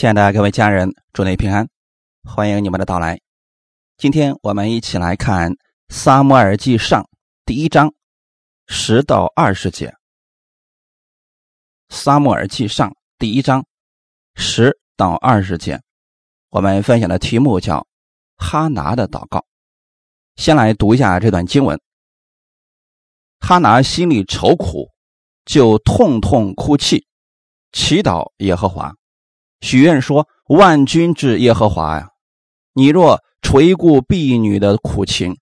亲爱的各位家人，祝你平安，欢迎你们的到来。今天我们一起来看《撒母耳记上》第一章十到二十节。《撒母耳记上》第一章十到二十节，我们分享的题目叫“哈拿的祷告”。先来读一下这段经文：哈拿心里愁苦，就痛痛哭泣，祈祷耶和华。许愿说：“万军之耶和华呀，你若垂顾婢女的苦情，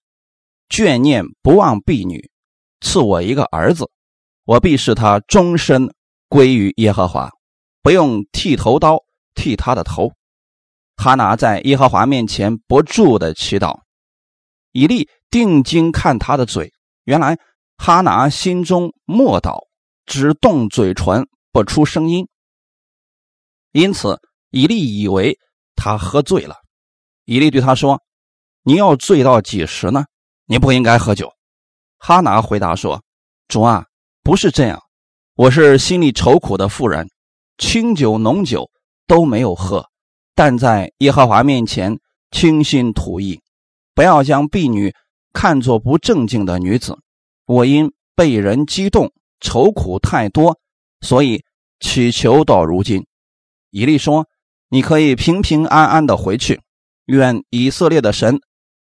眷念不忘婢女，赐我一个儿子，我必使他终身归于耶和华，不用剃头刀剃他的头。”哈拿在耶和华面前不住的祈祷。以利定睛看他的嘴，原来哈拿心中默祷，只动嘴唇，不出声音。因此，以利以为他喝醉了。以利对他说：“你要醉到几时呢？你不应该喝酒。”哈拿回答说：“主啊，不是这样，我是心里愁苦的妇人，清酒浓酒都没有喝，但在耶和华面前倾心吐意。不要将婢女看作不正经的女子。我因被人激动，愁苦太多，所以祈求到如今。”以利说：“你可以平平安安的回去，愿以色列的神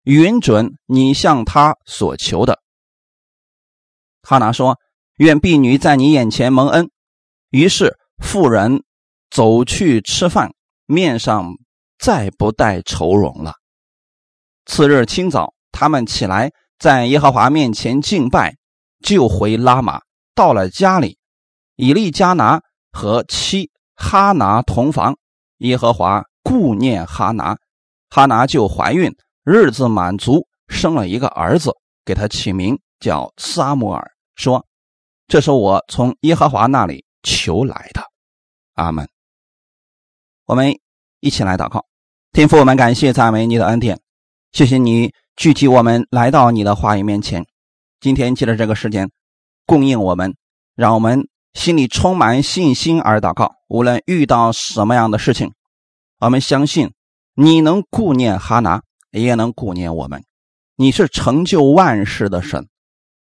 允准你向他所求的。”哈拿说：“愿婢女在你眼前蒙恩。”于是妇人走去吃饭，面上再不带愁容了。次日清早，他们起来，在耶和华面前敬拜，就回拉玛。到了家里，以利加拿和妻。哈拿同房，耶和华顾念哈拿，哈拿就怀孕，日子满足，生了一个儿子，给他起名叫撒母耳，说：“这是我从耶和华那里求来的。”阿门。我们一起来祷告，天父，我们感谢赞美你的恩典，谢谢你具体我们来到你的话语面前，今天借着这个时间供应我们，让我们。心里充满信心而祷告，无论遇到什么样的事情，我们相信你能顾念哈拿，也能顾念我们。你是成就万事的神，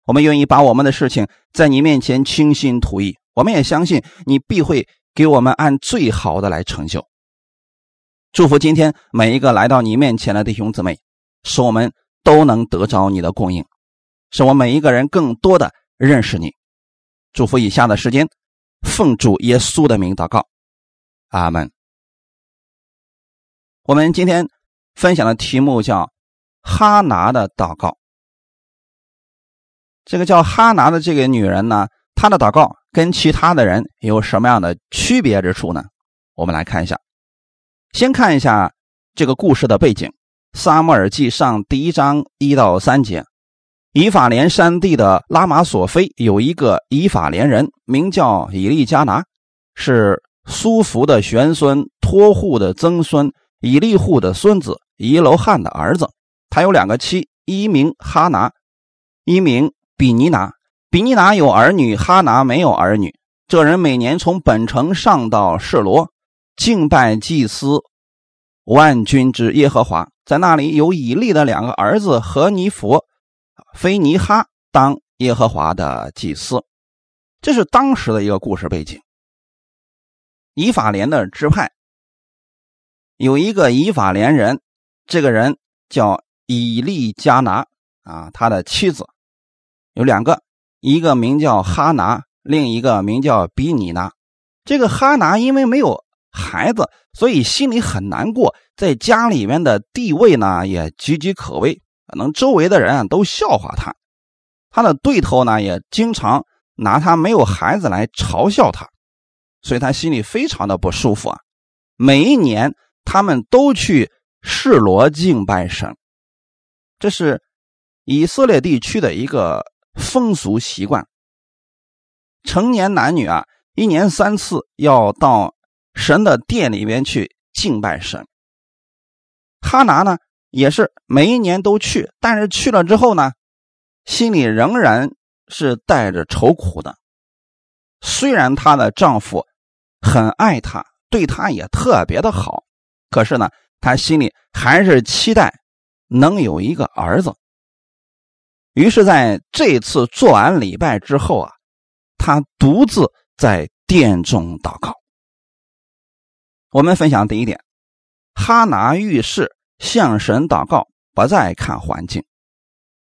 我们愿意把我们的事情在你面前倾心吐意。我们也相信你必会给我们按最好的来成就。祝福今天每一个来到你面前的弟兄姊妹，使我们都能得着你的供应，使我每一个人更多的认识你。祝福以下的时间，奉主耶稣的名祷告，阿门。我们今天分享的题目叫哈拿的祷告。这个叫哈拿的这个女人呢，她的祷告跟其他的人有什么样的区别之处呢？我们来看一下。先看一下这个故事的背景，《撒母耳记上》第一章一到三节。以法莲山地的拉玛索菲有一个以法莲人，名叫以利加拿，是苏弗的玄孙托户的曾孙以利户的孙子以楼汉的儿子。他有两个妻，一名哈拿，一名比尼拿。比尼拿有儿女，哈拿没有儿女。这人每年从本城上到示罗，敬拜祭司万军之耶和华，在那里有以利的两个儿子和尼佛。菲尼哈当耶和华的祭司，这是当时的一个故事背景。以法莲的支派有一个以法莲人，这个人叫以利加拿啊，他的妻子有两个，一个名叫哈拿，另一个名叫比尼拿。这个哈拿因为没有孩子，所以心里很难过，在家里面的地位呢也岌岌可危。可能周围的人啊都笑话他，他的对头呢也经常拿他没有孩子来嘲笑他，所以他心里非常的不舒服啊。每一年他们都去示罗敬拜神，这是以色列地区的一个风俗习惯。成年男女啊，一年三次要到神的殿里面去敬拜神。哈拿呢？也是每一年都去，但是去了之后呢，心里仍然是带着愁苦的。虽然她的丈夫很爱她，对她也特别的好。可是呢，她心里还是期待能有一个儿子。于是，在这次做完礼拜之后啊，他独自在殿中祷告。我们分享第一点：哈拿遇事向神祷告，不再看环境。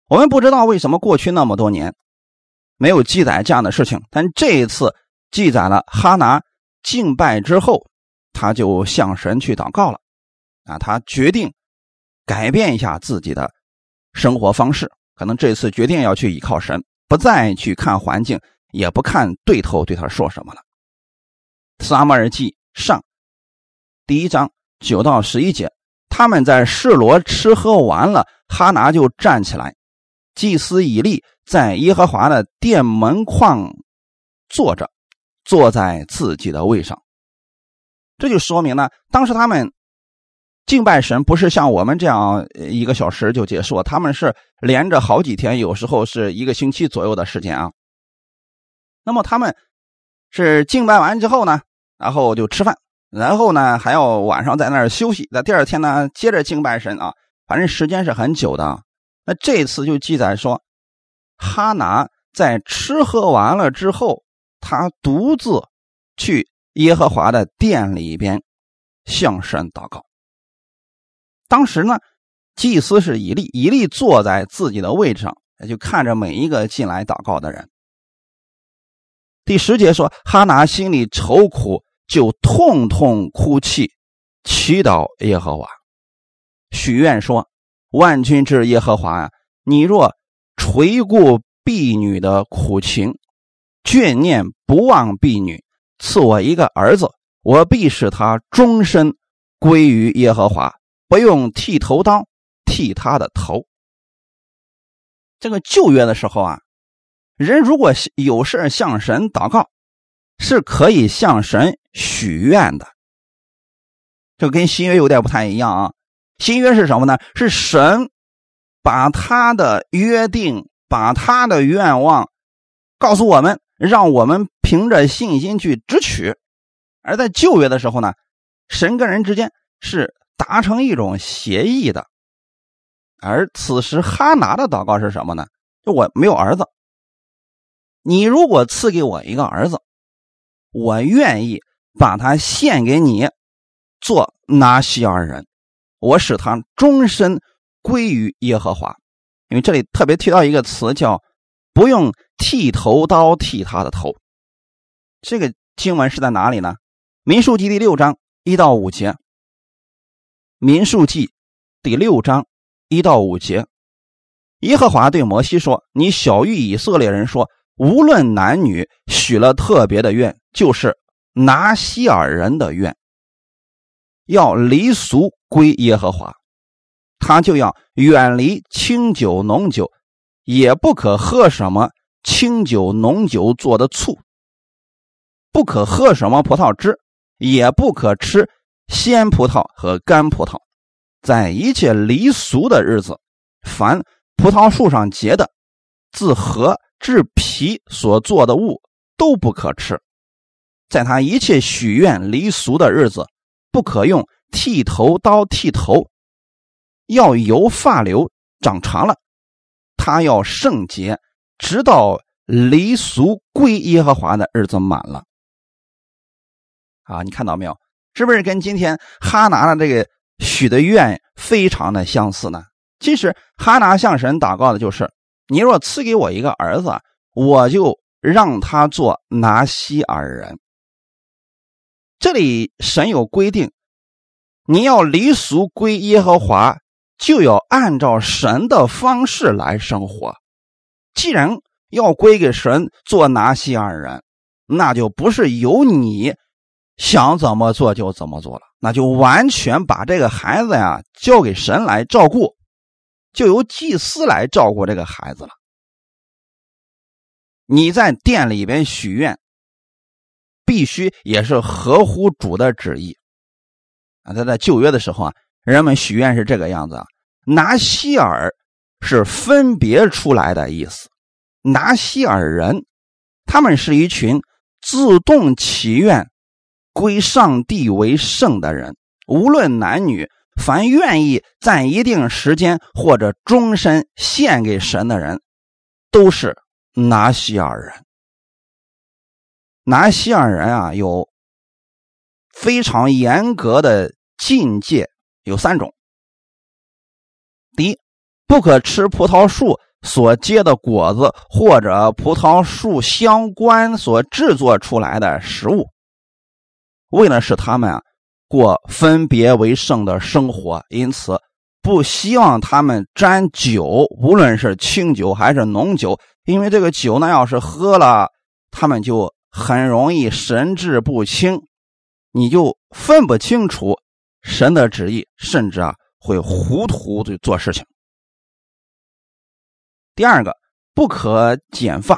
我们不知道为什么过去那么多年没有记载这样的事情，但这一次记载了哈拿敬拜之后，他就向神去祷告了。啊，他决定改变一下自己的生活方式。可能这次决定要去依靠神，不再去看环境，也不看对头对他说什么了。撒母耳记上第一章九到十一节，他们在示罗吃喝完了，哈拿就站起来，祭司以利在耶和华的殿门框坐着，坐在自己的位上。这就说明呢，当时他们。敬拜神不是像我们这样一个小时就结束，他们是连着好几天，有时候是一个星期左右的时间啊。那么他们是敬拜完之后呢，然后就吃饭，然后呢还要晚上在那儿休息，在第二天呢接着敬拜神啊，反正时间是很久的。那这次就记载说，哈拿在吃喝完了之后，他独自去耶和华的殿里边向神祷告。当时呢，祭司是以利，以利坐在自己的位置上，就看着每一个进来祷告的人。第十节说，哈拿心里愁苦，就痛痛哭泣，祈祷耶和华，许愿说：“万军之耶和华呀，你若垂顾婢女的苦情，眷念不忘婢女，赐我一个儿子，我必使他终身归于耶和华。”不用剃头刀剃他的头。这个旧约的时候啊，人如果有事向神祷告，是可以向神许愿的。这跟新约有点不太一样啊。新约是什么呢？是神把他的约定、把他的愿望告诉我们，让我们凭着信心去支取。而在旧约的时候呢，神跟人之间是。达成一种协议的，而此时哈拿的祷告是什么呢？就我没有儿子，你如果赐给我一个儿子，我愿意把他献给你做拿西尔人，我使他终身归于耶和华。因为这里特别提到一个词叫“不用剃头刀剃他的头”，这个经文是在哪里呢？民数记第六章一到五节。民数记第六章一到五节，耶和华对摩西说：“你小谕以色列人说，无论男女，许了特别的愿，就是拿西尔人的愿，要离俗归耶和华，他就要远离清酒浓酒，也不可喝什么清酒浓酒做的醋，不可喝什么葡萄汁，也不可吃。”鲜葡萄和干葡萄，在一切离俗的日子，凡葡萄树上结的、自核制皮所做的物都不可吃。在他一切许愿离俗的日子，不可用剃头刀剃头，要由发流长长了。他要圣洁，直到离俗归耶和华的日子满了。啊，你看到没有？是不是跟今天哈拿的这个许的愿非常的相似呢？其实哈拿向神祷告的就是：你若赐给我一个儿子，我就让他做拿西尔人。这里神有规定，你要离俗归耶和华，就要按照神的方式来生活。既然要归给神做拿西尔人，那就不是由你。想怎么做就怎么做了，那就完全把这个孩子呀交给神来照顾，就由祭司来照顾这个孩子了。你在店里边许愿，必须也是合乎主的旨意啊。他在旧约的时候啊，人们许愿是这个样子啊，拿西尔是分别出来的意思，拿西尔人，他们是一群自动祈愿。归上帝为圣的人，无论男女，凡愿意在一定时间或者终身献给神的人，都是拿西尔人。拿西尔人啊，有非常严格的境界，有三种。第一，不可吃葡萄树所结的果子，或者葡萄树相关所制作出来的食物。为了使他们啊过分别为圣的生活，因此不希望他们沾酒，无论是清酒还是浓酒，因为这个酒呢，要是喝了，他们就。很容易神志不清，你就分不清楚神的旨意，甚至啊会糊涂的做事情。第二个，不可剪发，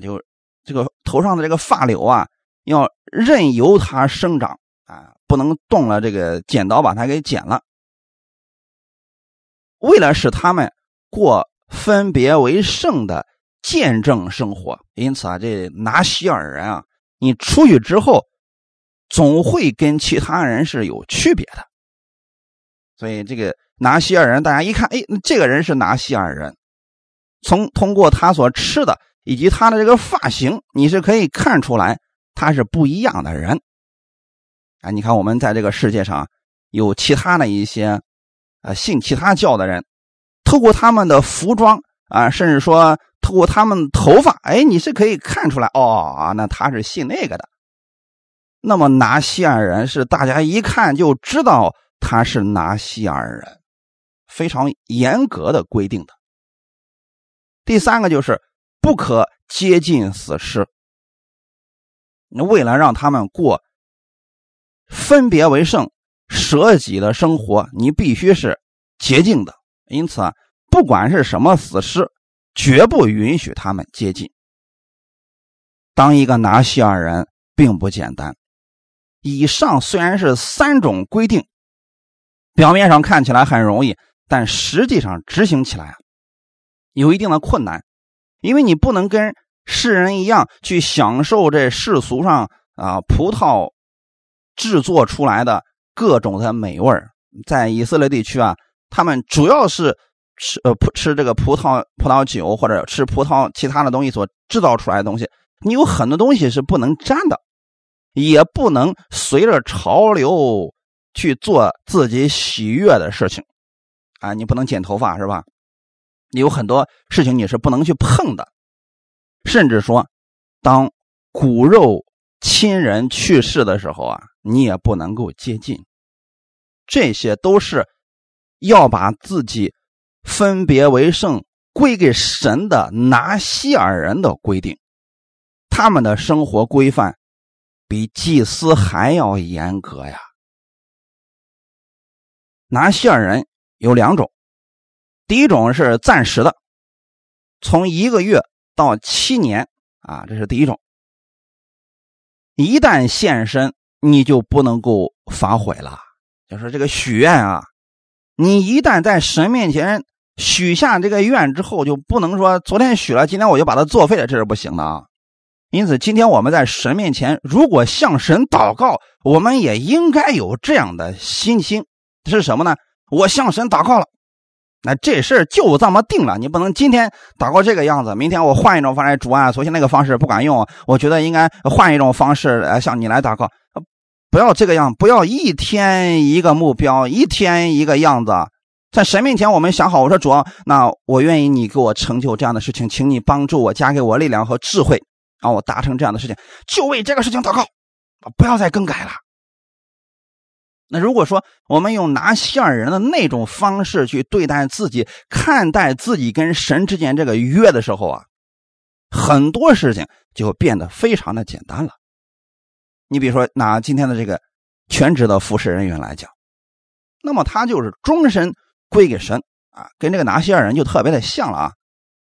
就这个头上的这个发绺啊，要任由它生长，不能动了这个剪刀把它给剪了。为了使他们过分别为圣的。见证生活，因此啊，这拿西尔人啊，你出去之后，总会跟其他人是有区别的。所以这个拿西尔人，大家一看，哎，这个人是拿西尔人，从通过他所吃的以及他的这个发型，你是可以看出来他是不一样的人。啊，你看我们在这个世界上有其他的一些啊信其他教的人，透过他们的服装啊，甚至说。透过他们头发，哎，你是可以看出来哦，那他是信那个的。那么拿西尔人是大家一看就知道他是拿西尔人，非常严格的规定的。第三个就是不可接近死尸。为了让他们过分别为圣、舍己的生活，你必须是洁净的。因此啊，不管是什么死尸。绝不允许他们接近。当一个拿西尔人并不简单。以上虽然是三种规定，表面上看起来很容易，但实际上执行起来啊，有一定的困难。因为你不能跟世人一样去享受这世俗上啊葡萄制作出来的各种的美味在以色列地区啊，他们主要是。吃呃葡吃这个葡萄葡萄酒或者吃葡萄其他的东西所制造出来的东西，你有很多东西是不能沾的，也不能随着潮流去做自己喜悦的事情，啊，你不能剪头发是吧？有很多事情你是不能去碰的，甚至说，当骨肉亲人去世的时候啊，你也不能够接近，这些都是要把自己。分别为圣归给神的拿西尔人的规定，他们的生活规范比祭司还要严格呀。拿西尔人有两种，第一种是暂时的，从一个月到七年啊，这是第一种。一旦现身，你就不能够反悔了。就是这个许愿啊，你一旦在神面前。许下这个愿之后，就不能说昨天许了，今天我就把它作废了，这是不行的啊。因此，今天我们在神面前，如果向神祷告，我们也应该有这样的心心，是什么呢？我向神祷告了，那这事儿就这么定了。你不能今天祷告这个样子，明天我换一种方式，主啊，昨天那个方式不管用，我觉得应该换一种方式来向你来祷告。不要这个样，不要一天一个目标，一天一个样子。在神面前，我们想好，我说主，那我愿意你给我成就这样的事情，请你帮助我，加给我力量和智慧，让我达成这样的事情，就为这个事情祷告，不要再更改了。那如果说我们用拿西尔人的那种方式去对待自己、看待自己跟神之间这个约的时候啊，很多事情就变得非常的简单了。你比如说拿今天的这个全职的服侍人员来讲，那么他就是终身。归给神啊，跟这个拿西尔人就特别的像了啊。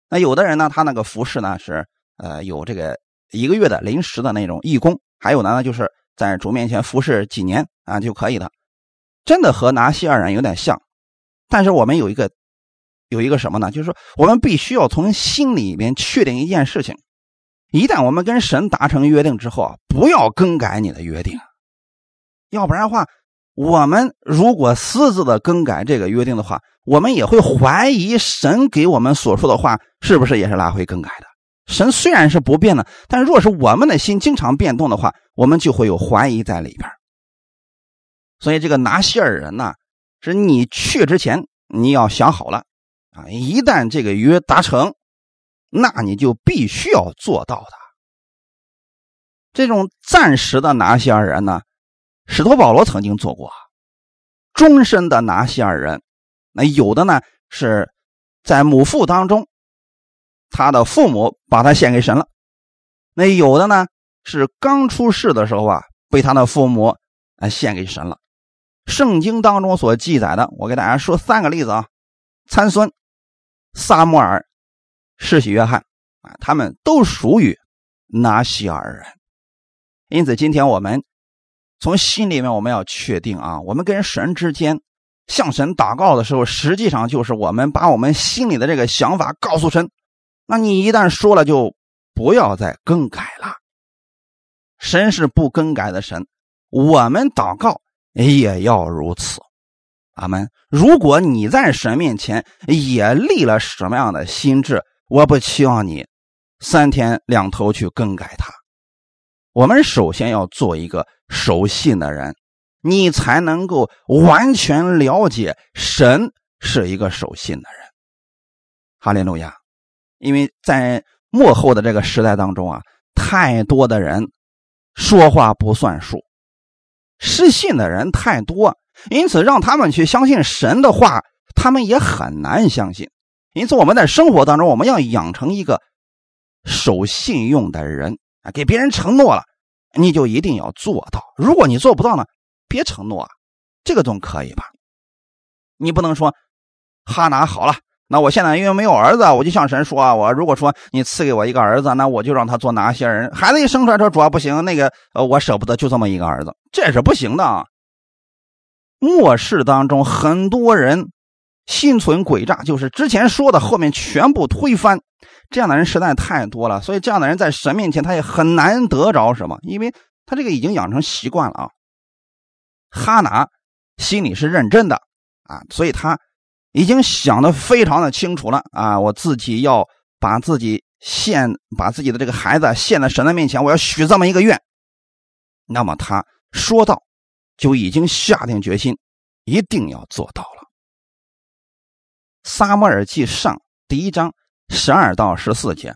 那有的人呢，他那个服饰呢是呃有这个一个月的临时的那种义工，还有呢就是在主面前服侍几年啊就可以的，真的和拿西尔人有点像。但是我们有一个有一个什么呢？就是说我们必须要从心里面确定一件事情：一旦我们跟神达成约定之后啊，不要更改你的约定。要不然的话，我们如果私自的更改这个约定的话，我们也会怀疑神给我们所说的话是不是也是来回更改的。神虽然是不变的，但若是我们的心经常变动的话，我们就会有怀疑在里边。所以这个拿西尔人呢，是你去之前你要想好了啊，一旦这个约达成，那你就必须要做到的。这种暂时的拿西尔人呢，使徒保罗曾经做过；终身的拿西尔人，那有的呢是在母腹当中，他的父母把他献给神了；那有的呢是刚出世的时候啊，被他的父母啊献给神了。圣经当中所记载的，我给大家说三个例子啊：参孙、撒母耳、世袭约翰啊，他们都属于拿西尔人。因此，今天我们从心里面我们要确定啊，我们跟神之间向神祷告的时候，实际上就是我们把我们心里的这个想法告诉神。那你一旦说了，就不要再更改了。神是不更改的神，我们祷告。也要如此，阿门。如果你在神面前也立了什么样的心智，我不期望你三天两头去更改它。我们首先要做一个守信的人，你才能够完全了解神是一个守信的人。哈利路亚！因为在幕后的这个时代当中啊，太多的人说话不算数。失信的人太多，因此让他们去相信神的话，他们也很难相信。因此，我们在生活当中，我们要养成一个守信用的人啊，给别人承诺了，你就一定要做到。如果你做不到呢，别承诺，这个总可以吧？你不能说哈拿好了。那我现在因为没有儿子，我就向神说啊：我如果说你赐给我一个儿子，那我就让他做拿些人？孩子一生出来说主要不行，那个呃我舍不得就这么一个儿子，这是不行的。末世当中很多人心存诡诈，就是之前说的后面全部推翻，这样的人实在太多了。所以这样的人在神面前他也很难得着什么，因为他这个已经养成习惯了啊。哈拿心里是认真的啊，所以他。已经想的非常的清楚了啊！我自己要把自己献，把自己的这个孩子献在神的面前，我要许这么一个愿。那么他说到，就已经下定决心，一定要做到了。撒母耳记上第一章十二到十四节，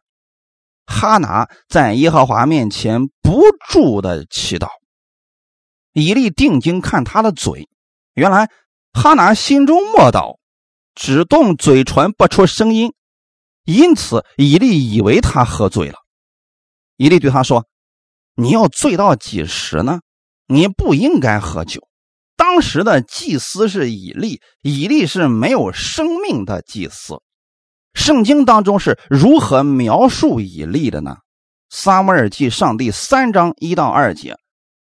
哈拿在耶和华面前不住的祈祷，以利定睛看他的嘴，原来哈拿心中默祷。只动嘴唇不出声音，因此以利以为他喝醉了。以利对他说：“你要醉到几时呢？你不应该喝酒。”当时的祭司是以利，以利是没有生命的祭司。圣经当中是如何描述以利的呢？撒母耳记上第三章一到二节，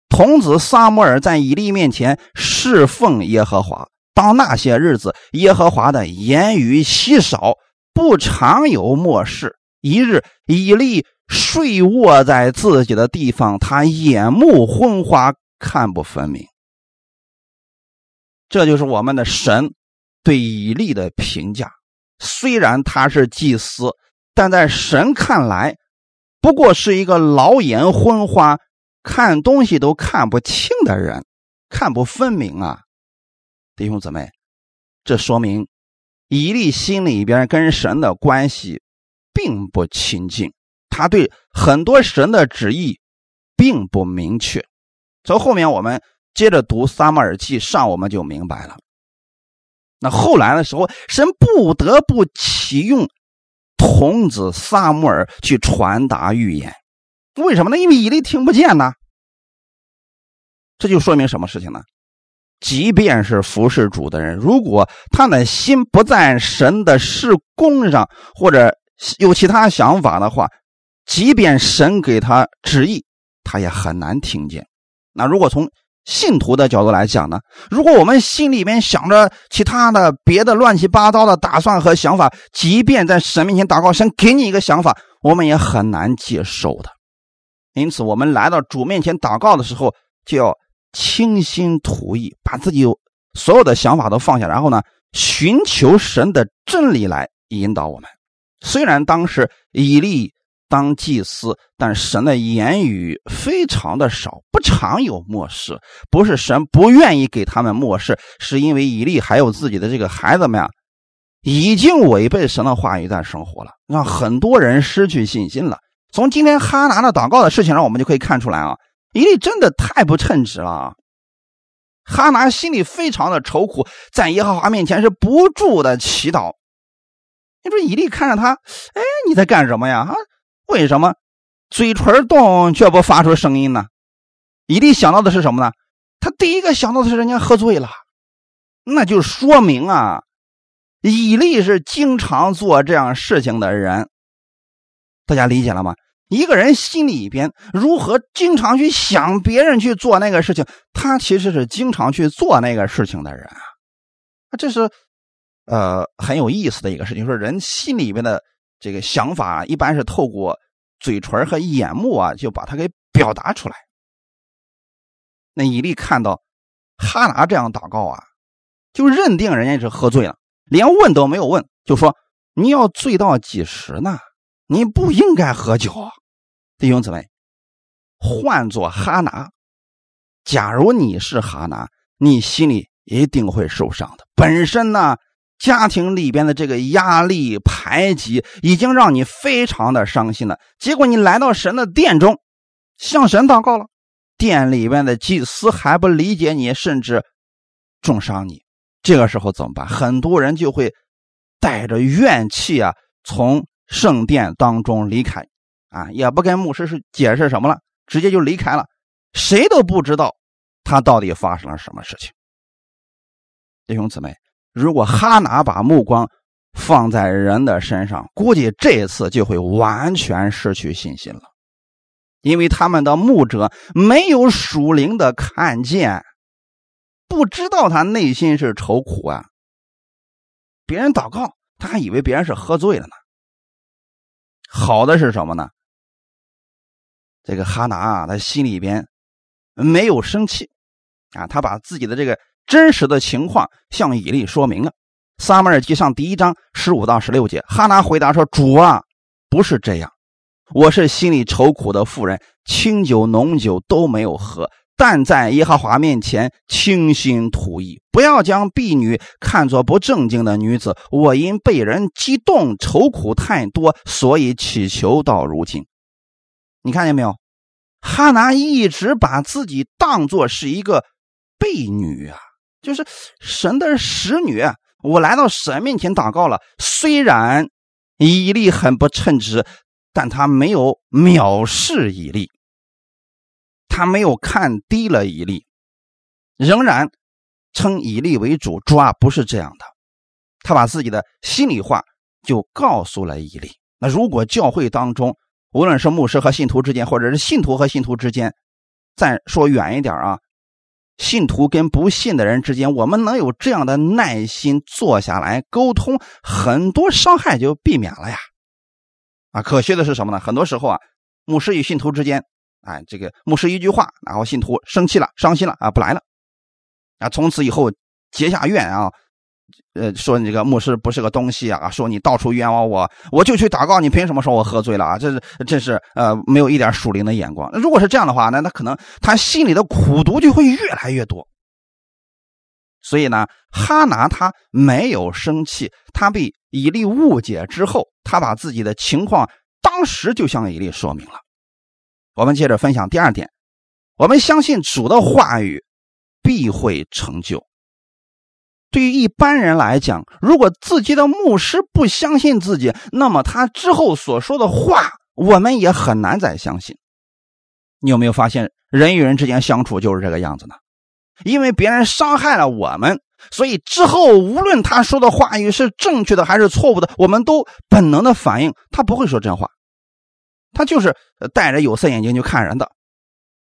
童子撒母耳在以利面前侍奉耶和华。当那些日子，耶和华的言语稀少，不常有末世。一日，以利睡卧在自己的地方，他眼目昏花，看不分明。这就是我们的神对以利的评价。虽然他是祭司，但在神看来，不过是一个老眼昏花、看东西都看不清的人，看不分明啊。弟兄姊妹，这说明以利心里边跟神的关系并不亲近，他对很多神的旨意并不明确。从后面我们接着读撒母耳记上，我们就明白了。那后来的时候，神不得不启用童子撒母耳去传达预言，为什么呢？因为以利听不见呢。这就说明什么事情呢？即便是服侍主的人，如果他的心不在神的事工上，或者有其他想法的话，即便神给他旨意，他也很难听见。那如果从信徒的角度来讲呢？如果我们心里面想着其他的别的乱七八糟的打算和想法，即便在神面前祷告，神给你一个想法，我们也很难接受的。因此，我们来到主面前祷告的时候，就要。倾心吐意，把自己所有的想法都放下，然后呢，寻求神的真理来引导我们。虽然当时以利当祭司，但神的言语非常的少，不常有漠视。不是神不愿意给他们漠视，是因为以利还有自己的这个孩子们啊，已经违背神的话语在生活了，让很多人失去信心了。从今天哈拿的祷告的事情上，我们就可以看出来啊，以利真的太不称职了啊。哈拿心里非常的愁苦，在耶和华面前是不住的祈祷。你说以利看着他，哎，你在干什么呀？啊，为什么嘴唇动却不发出声音呢？伊利想到的是什么呢？他第一个想到的是人家喝醉了，那就说明啊，以利是经常做这样事情的人。大家理解了吗？一个人心里边如何经常去想别人去做那个事情，他其实是经常去做那个事情的人啊。这是。呃，很有意思的一个事情，说人心里边的这个想法，一般是透过嘴唇和眼目啊，就把它给表达出来。那以利看到哈拿这样祷告啊，就认定人家是喝醉了，连问都没有问，就说：“你要醉到几时呢？你不应该喝酒。”弟兄姊妹，换做哈拿，假如你是哈拿，你心里一定会受伤的。本身呢。家庭里边的这个压力排挤，已经让你非常的伤心了。结果你来到神的殿中，向神祷告了，殿里边的祭司还不理解你，甚至重伤你。这个时候怎么办？很多人就会带着怨气啊，从圣殿当中离开，啊，也不跟牧师是解释什么了，直接就离开了。谁都不知道他到底发生了什么事情。弟兄姊妹。如果哈拿把目光放在人的身上，估计这次就会完全失去信心了，因为他们的牧者没有属灵的看见，不知道他内心是愁苦啊。别人祷告，他还以为别人是喝醉了呢。好的是什么呢？这个哈拿啊，他心里边没有生气啊，他把自己的这个。真实的情况向以利说明了，《撒母耳记上》第一章十五到十六节，哈拿回答说：“主啊，不是这样，我是心里愁苦的妇人，清酒浓酒都没有喝，但在耶和华面前倾心吐意。不要将婢女看作不正经的女子。我因被人激动，愁苦太多，所以祈求到如今。你看见没有？哈拿一直把自己当作是一个婢女啊。”就是神的使女，我来到神面前祷告了。虽然以利很不称职，但他没有藐视以利，他没有看低了以利，仍然称以利为主。主啊，不是这样的。他把自己的心里话就告诉了以利。那如果教会当中，无论是牧师和信徒之间，或者是信徒和信徒之间，再说远一点啊。信徒跟不信的人之间，我们能有这样的耐心坐下来沟通，很多伤害就避免了呀。啊，可惜的是什么呢？很多时候啊，牧师与信徒之间，哎，这个牧师一句话，然后信徒生气了、伤心了啊，不来了，啊，从此以后结下怨啊。呃，说你这个牧师不是个东西啊！说你到处冤枉我，我就去祷告，你凭什么说我喝醉了啊？这是，这是呃，没有一点属灵的眼光。如果是这样的话，那他可能他心里的苦毒就会越来越多。所以呢，哈拿他没有生气，他被以利误解之后，他把自己的情况当时就向以利说明了。我们接着分享第二点，我们相信主的话语必会成就。对于一般人来讲，如果自己的牧师不相信自己，那么他之后所说的话，我们也很难再相信。你有没有发现，人与人之间相处就是这个样子呢？因为别人伤害了我们，所以之后无论他说的话语是正确的还是错误的，我们都本能的反应他不会说真话，他就是戴着有色眼镜去看人的。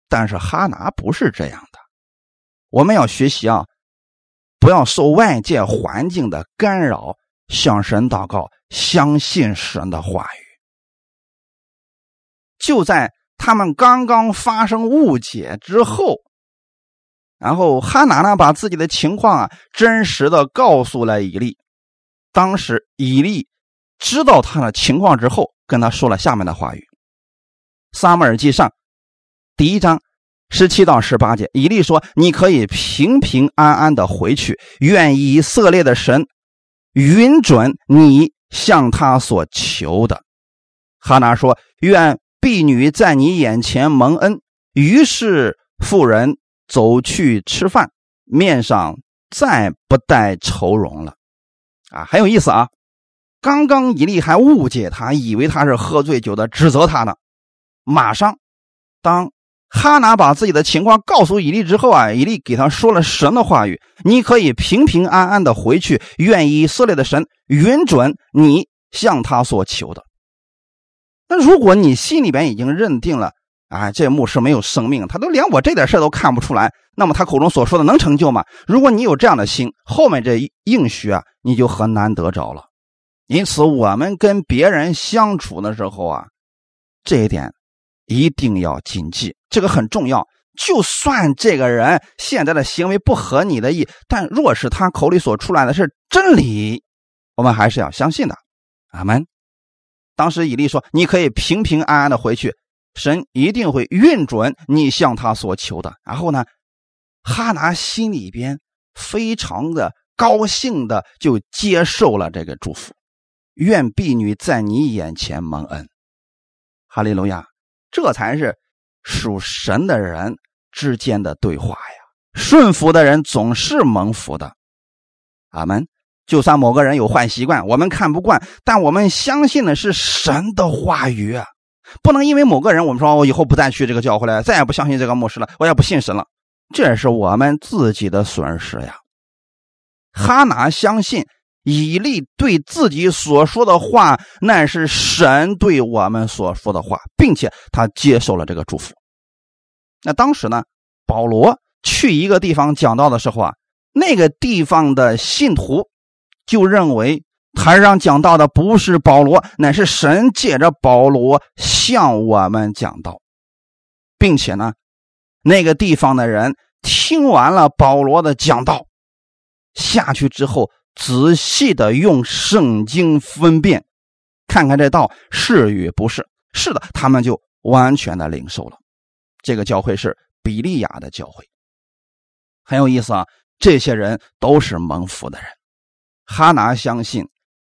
但是哈拿不是这样的，我们要学习啊。不要受外界环境的干扰，向神祷告，相信神的话语。就在他们刚刚发生误解之后，然后哈拿呢，把自己的情况啊，真实的告诉了以利。当时以利知道他的情况之后，跟他说了下面的话语：《撒母耳记上》第一章十七到十八节，以利说：“你可以平平安安的回去，愿以色列的神允准你向他所求的。”哈拿说：“愿婢女在你眼前蒙恩。”于是妇人。走去吃饭，面上再不带愁容了，啊，很有意思啊！刚刚以利还误解他，以为他是喝醉酒的，指责他呢。马上，当哈拿把自己的情况告诉以利之后啊，以利给他说了神的话语：“你可以平平安安的回去，愿以色列的神允准你向他所求的。”那如果你心里边已经认定了。啊，这牧师没有生命，他都连我这点事都看不出来。那么他口中所说的能成就吗？如果你有这样的心，后面这应许啊，你就很难得着了。因此，我们跟别人相处的时候啊，这一点一定要谨记，这个很重要。就算这个人现在的行为不合你的意，但若是他口里所出来的是真理，我们还是要相信的。阿门。当时以利说：“你可以平平安安的回去。”神一定会运准你向他所求的。然后呢，哈拿心里边非常的高兴的就接受了这个祝福。愿婢女在你眼前蒙恩，哈利路亚！这才是属神的人之间的对话呀。顺服的人总是蒙福的。阿门。就算某个人有坏习惯，我们看不惯，但我们相信的是神的话语。不能因为某个人，我们说我以后不再去这个教会了，再也不相信这个牧师了，我也不信神了，这是我们自己的损失呀。哈拿相信以利对自己所说的话，那是神对我们所说的话，并且他接受了这个祝福。那当时呢，保罗去一个地方讲道的时候啊，那个地方的信徒就认为。台上讲到的不是保罗，乃是神借着保罗向我们讲道，并且呢，那个地方的人听完了保罗的讲道，下去之后仔细的用圣经分辨，看看这道是与不是。是的，他们就完全的领受了。这个教会是比利亚的教会，很有意思啊。这些人都是蒙福的人。哈拿相信。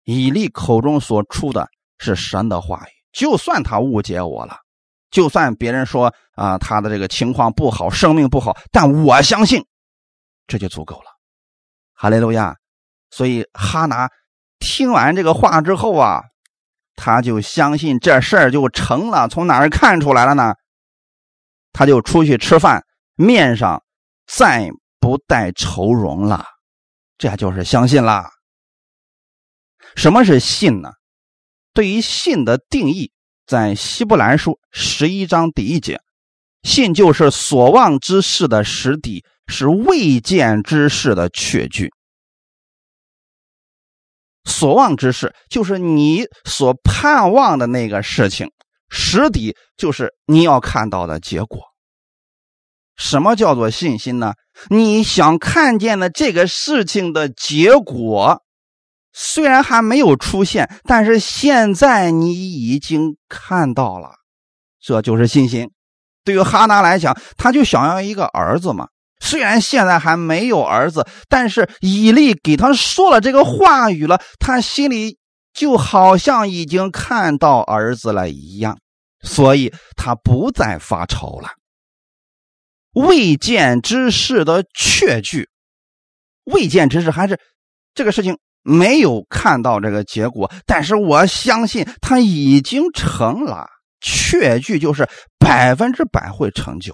以利口中所出的是神的话语，就算他误解我了，就算别人说啊他的这个情况不好，生命不好，但我相信这就足够了。哈利路亚！所以哈拿听完这个话之后啊，他就相信这事儿就成了。从哪儿看出来了呢？他就出去吃饭，面上再不带愁容了，这就是相信了。什么是信呢？对于信的定义，在希伯来书十一章第一节，信就是所望之事的实底，是未见之事的确据。所望之事就是你所盼望的那个事情，实底就是你要看到的结果。什么叫做信心呢？你想看见的这个事情的结果。虽然还没有出现，但是现在你已经看到了，这就是信心。对于哈拿来讲，他就想要一个儿子嘛。虽然现在还没有儿子，但是以利给他说了这个话语了，他心里就好像已经看到儿子了一样，所以他不再发愁了。未见之事的确据，未见之事还是这个事情。没有看到这个结果，但是我相信他已经成了确据，就是百分之百会成就。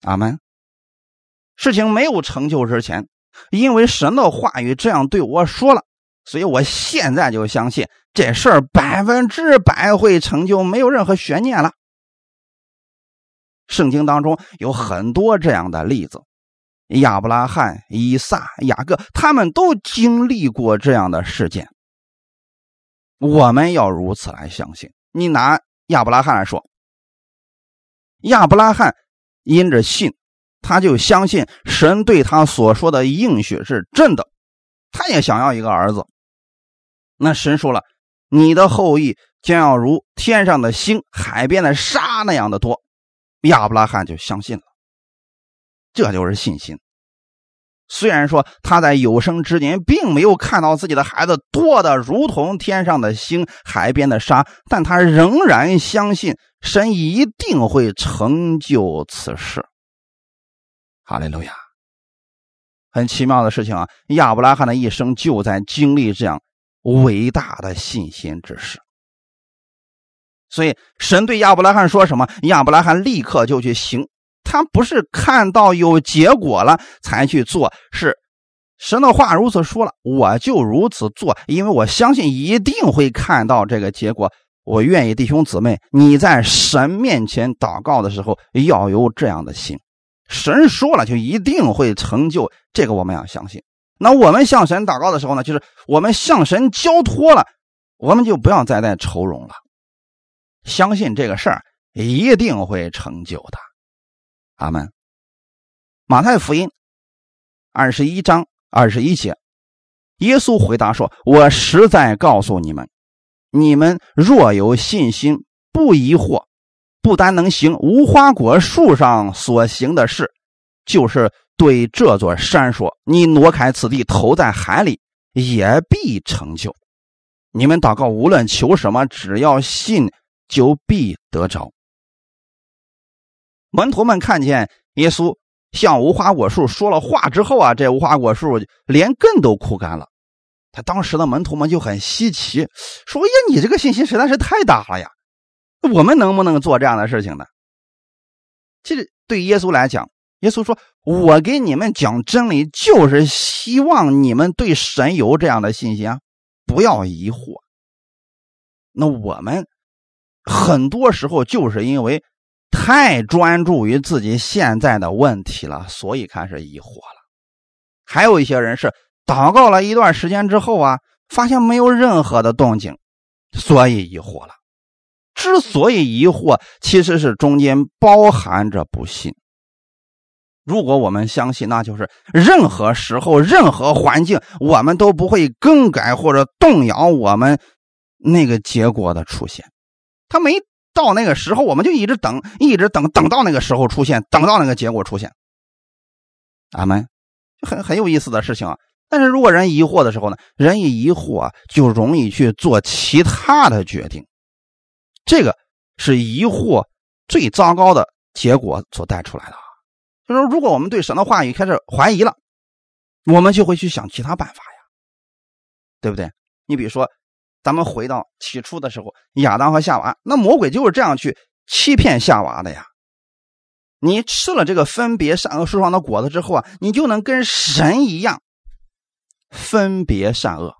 阿门。事情没有成就之前，因为神的话语这样对我说了，所以我现在就相信这事儿百分之百会成就，没有任何悬念了。圣经当中有很多这样的例子。亚伯拉罕、以撒、雅各，他们都经历过这样的事件。我们要如此来相信。你拿亚伯拉罕来说，亚伯拉罕因着信他就相信神对他所说的应许是真的，他也想要一个儿子。那神说了，你的后裔将要如天上的星、海边的沙那样的多。亚伯拉罕就相信了，这就是信心。虽然说他在有生之年并没有看到自己的孩子多的如同天上的星、海边的沙，但他仍然相信神一定会成就此事。哈利路亚！很奇妙的事情啊，亚伯拉罕的一生就在经历这样伟大的信心之事。所以，神对亚伯拉罕说什么，亚伯拉罕立刻就去行。他不是看到有结果了才去做，是神的话如此说了，我就如此做，因为我相信一定会看到这个结果。我愿意弟兄姊妹，你在神面前祷告的时候要有这样的心，神说了就一定会成就，这个我们要相信。那我们向神祷告的时候呢，就是我们向神交托了，我们就不要再带愁容了，相信这个事儿一定会成就的。阿门。马太福音二十一章二十一节，耶稣回答说：“我实在告诉你们，你们若有信心，不疑惑，不单能行无花果树上所行的事，就是对这座山说：‘你挪开此地，投在海里，也必成就。’你们祷告，无论求什么，只要信，就必得着。”门徒们看见耶稣向无花果树说了话之后啊，这无花果树连根都枯干了。他当时的门徒们就很稀奇，说：“呀，你这个信心实在是太大了呀！我们能不能做这样的事情呢？”其实对耶稣来讲，耶稣说：“我给你们讲真理，就是希望你们对神有这样的信心啊，不要疑惑。”那我们很多时候就是因为。太专注于自己现在的问题了，所以开始疑惑了。还有一些人是祷告了一段时间之后啊，发现没有任何的动静，所以疑惑了。之所以疑惑，其实是中间包含着不信。如果我们相信，那就是任何时候、任何环境，我们都不会更改或者动摇我们那个结果的出现。他没。到那个时候，我们就一直等，一直等，等到那个时候出现，等到那个结果出现。阿门，很很有意思的事情啊。但是如果人疑惑的时候呢，人一疑惑就容易去做其他的决定，这个是疑惑最糟糕的结果所带出来的。就说如果我们对神的话语开始怀疑了，我们就会去想其他办法呀，对不对？你比如说。咱们回到起初的时候，亚当和夏娃，那魔鬼就是这样去欺骗夏娃的呀。你吃了这个分别善恶树上的果子之后啊，你就能跟神一样分别善恶。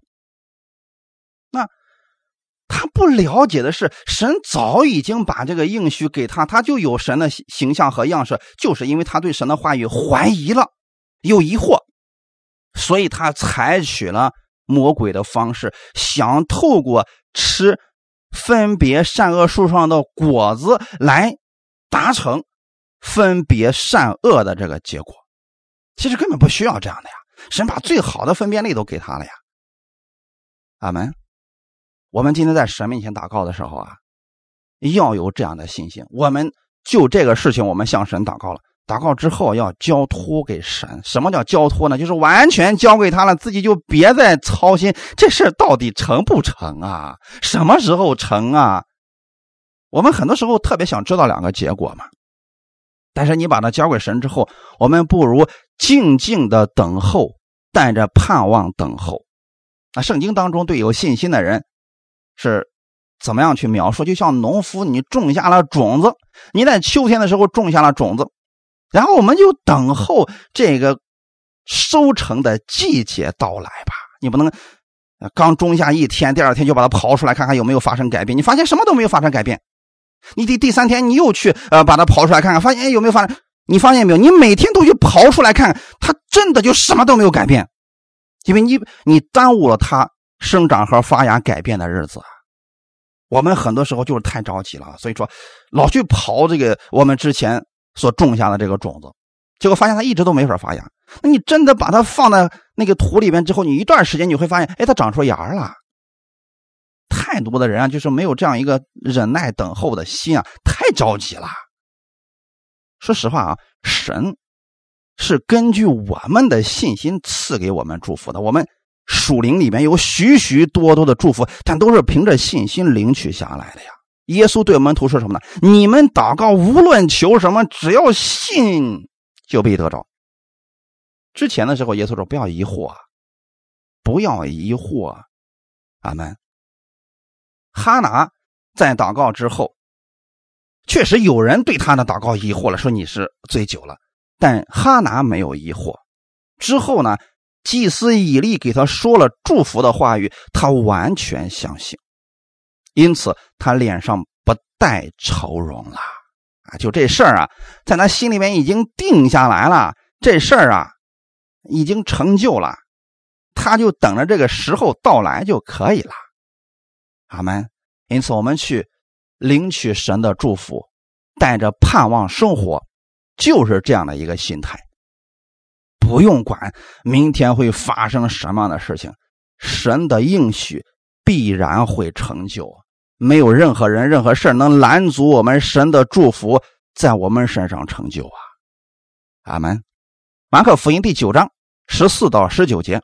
他不了解的是，神早已经把这个应许给他，他就有神的形象和样式，就是因为他对神的话语怀疑了，有疑惑，所以他采取了。魔鬼的方式，想透过吃分别善恶树上的果子来达成分别善恶的这个结果，其实根本不需要这样的呀！神把最好的分辨力都给他了呀。阿门。我们今天在神面前祷告的时候啊，要有这样的信心。我们就这个事情，我们向神祷告了。祷告之后要交托给神，什么叫交托呢？就是完全交给他了，自己就别再操心这事到底成不成啊？什么时候成啊？我们很多时候特别想知道两个结果嘛。但是你把它交给神之后，我们不如静静的等候，带着盼望等候。那圣经当中对有信心的人是怎么样去描述？就像农夫，你种下了种子，你在秋天的时候种下了种子。然后我们就等候这个收成的季节到来吧。你不能刚种下一天，第二天就把它刨出来看看有没有发生改变。你发现什么都没有发生改变，你第第三天你又去呃把它刨出来看看，发现哎有没有发生？你发现没有？你每天都去刨出来看，它真的就什么都没有改变，因为你你耽误了它生长和发芽改变的日子。我们很多时候就是太着急了，所以说老去刨这个我们之前。所种下的这个种子，结果发现它一直都没法发芽。那你真的把它放在那个土里边之后，你一段时间你会发现，哎，它长出芽了。太多的人啊，就是没有这样一个忍耐等候的心啊，太着急了。说实话啊，神是根据我们的信心赐给我们祝福的。我们属灵里面有许许多多的祝福，但都是凭着信心领取下来的呀。耶稣对门徒说什么呢？你们祷告，无论求什么，只要信，就必得着。之前的时候，耶稣说：“不要疑惑，不要疑惑。”阿门。哈拿在祷告之后，确实有人对他的祷告疑惑了，说你是醉酒了。但哈拿没有疑惑。之后呢，祭司以利给他说了祝福的话语，他完全相信，因此他脸上不带愁容了。啊，就这事儿啊，在他心里面已经定下来了。这事儿啊，已经成就了，他就等着这个时候到来就可以了。阿门。因此，我们去领取神的祝福，带着盼望生活，就是这样的一个心态。不用管明天会发生什么样的事情，神的应许必然会成就。没有任何人、任何事能拦阻我们神的祝福在我们身上成就啊！阿门。马可福音第九章十四到十九节，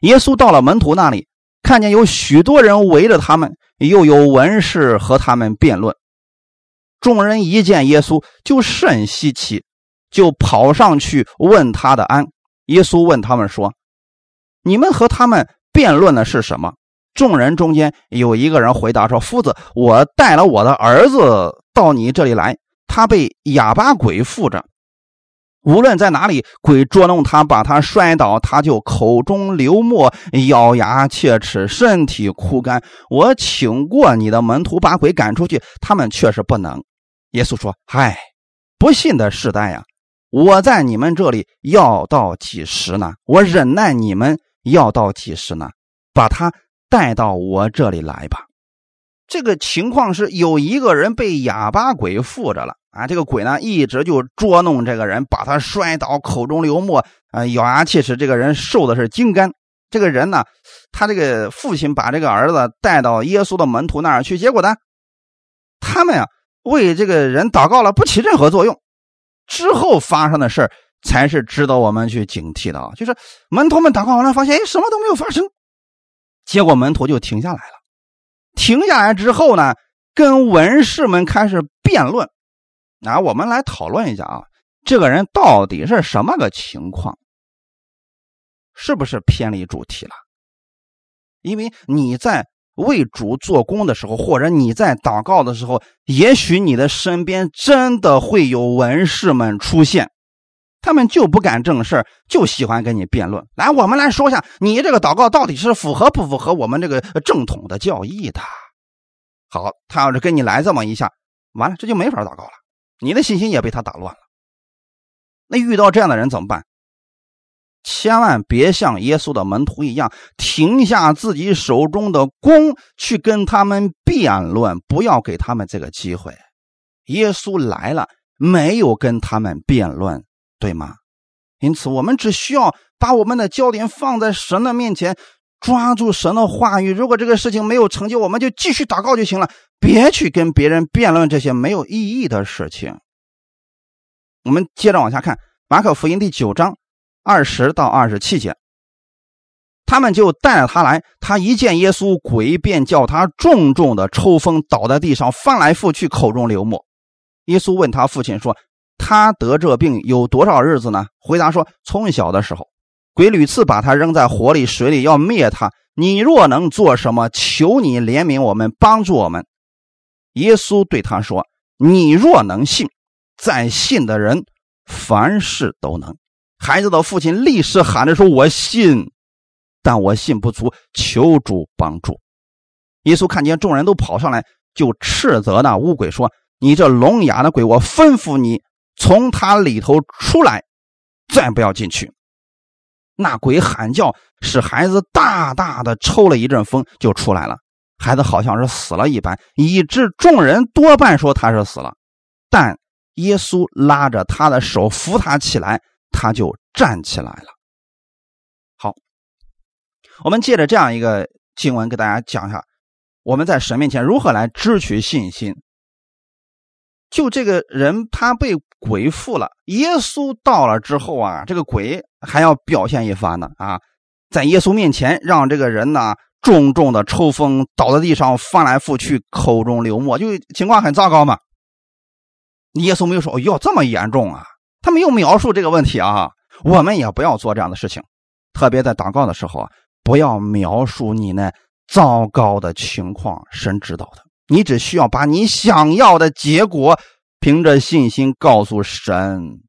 耶稣到了门徒那里。看见有许多人围着他们，又有文士和他们辩论。众人一见耶稣，就甚稀奇，就跑上去问他的安。耶稣问他们说：“你们和他们辩论的是什么？”众人中间有一个人回答说：“夫子，我带了我的儿子到你这里来，他被哑巴鬼附着。”无论在哪里，鬼捉弄他，把他摔倒，他就口中流沫，咬牙切齿，身体枯干。我请过你的门徒把鬼赶出去，他们却是不能。耶稣说：“嗨，不信的世代呀！我在你们这里要到几时呢？我忍耐你们要到几时呢？把他带到我这里来吧。”这个情况是有一个人被哑巴鬼附着了。啊，这个鬼呢，一直就捉弄这个人，把他摔倒，口中流沫，啊，咬牙切齿。这个人瘦的是精干。这个人呢，他这个父亲把这个儿子带到耶稣的门徒那儿去，结果呢，他们呀为这个人祷告了，不起任何作用。之后发生的事才是值得我们去警惕的啊！就是门徒们祷告完了，发现哎，什么都没有发生，结果门徒就停下来了。停下来之后呢，跟文士们开始辩论。啊我们来讨论一下啊，这个人到底是什么个情况？是不是偏离主题了？因为你在为主做工的时候，或者你在祷告的时候，也许你的身边真的会有文士们出现，他们就不干正事就喜欢跟你辩论。来，我们来说一下，你这个祷告到底是符合不符合我们这个正统的教义的？好，他要是跟你来这么一下，完了这就没法祷告了。你的信心也被他打乱了。那遇到这样的人怎么办？千万别像耶稣的门徒一样，停下自己手中的弓去跟他们辩论，不要给他们这个机会。耶稣来了，没有跟他们辩论，对吗？因此，我们只需要把我们的焦点放在神的面前，抓住神的话语。如果这个事情没有成就，我们就继续祷告就行了。别去跟别人辩论这些没有意义的事情。我们接着往下看《马可福音》第九章二十到二十七节，他们就带着他来。他一见耶稣，鬼便叫他重重的抽风，倒在地上，翻来覆去，口中流沫。耶稣问他父亲说：“他得这病有多少日子呢？”回答说：“从小的时候，鬼屡次把他扔在火里、水里，要灭他。你若能做什么，求你怜悯我们，帮助我们。”耶稣对他说：“你若能信，在信的人凡事都能。”孩子的父亲立时喊着说：“我信，但我信不足，求主帮助。”耶稣看见众人都跑上来，就斥责那乌鬼说：“你这聋哑的鬼，我吩咐你从他里头出来，再不要进去。”那鬼喊叫，使孩子大大的抽了一阵风，就出来了。孩子好像是死了一般，以致众人多半说他是死了。但耶稣拉着他的手扶他起来，他就站起来了。好，我们借着这样一个经文给大家讲一下，我们在神面前如何来支取信心。就这个人他被鬼附了，耶稣到了之后啊，这个鬼还要表现一番呢啊，在耶稣面前让这个人呢重重的抽风，倒在地上翻来覆去，口中流沫，就情况很糟糕嘛。耶稣没有说：“哦哟，这么严重啊！”他没有描述这个问题啊。我们也不要做这样的事情，特别在祷告的时候啊，不要描述你那糟糕的情况，神知道的。你只需要把你想要的结果，凭着信心告诉神，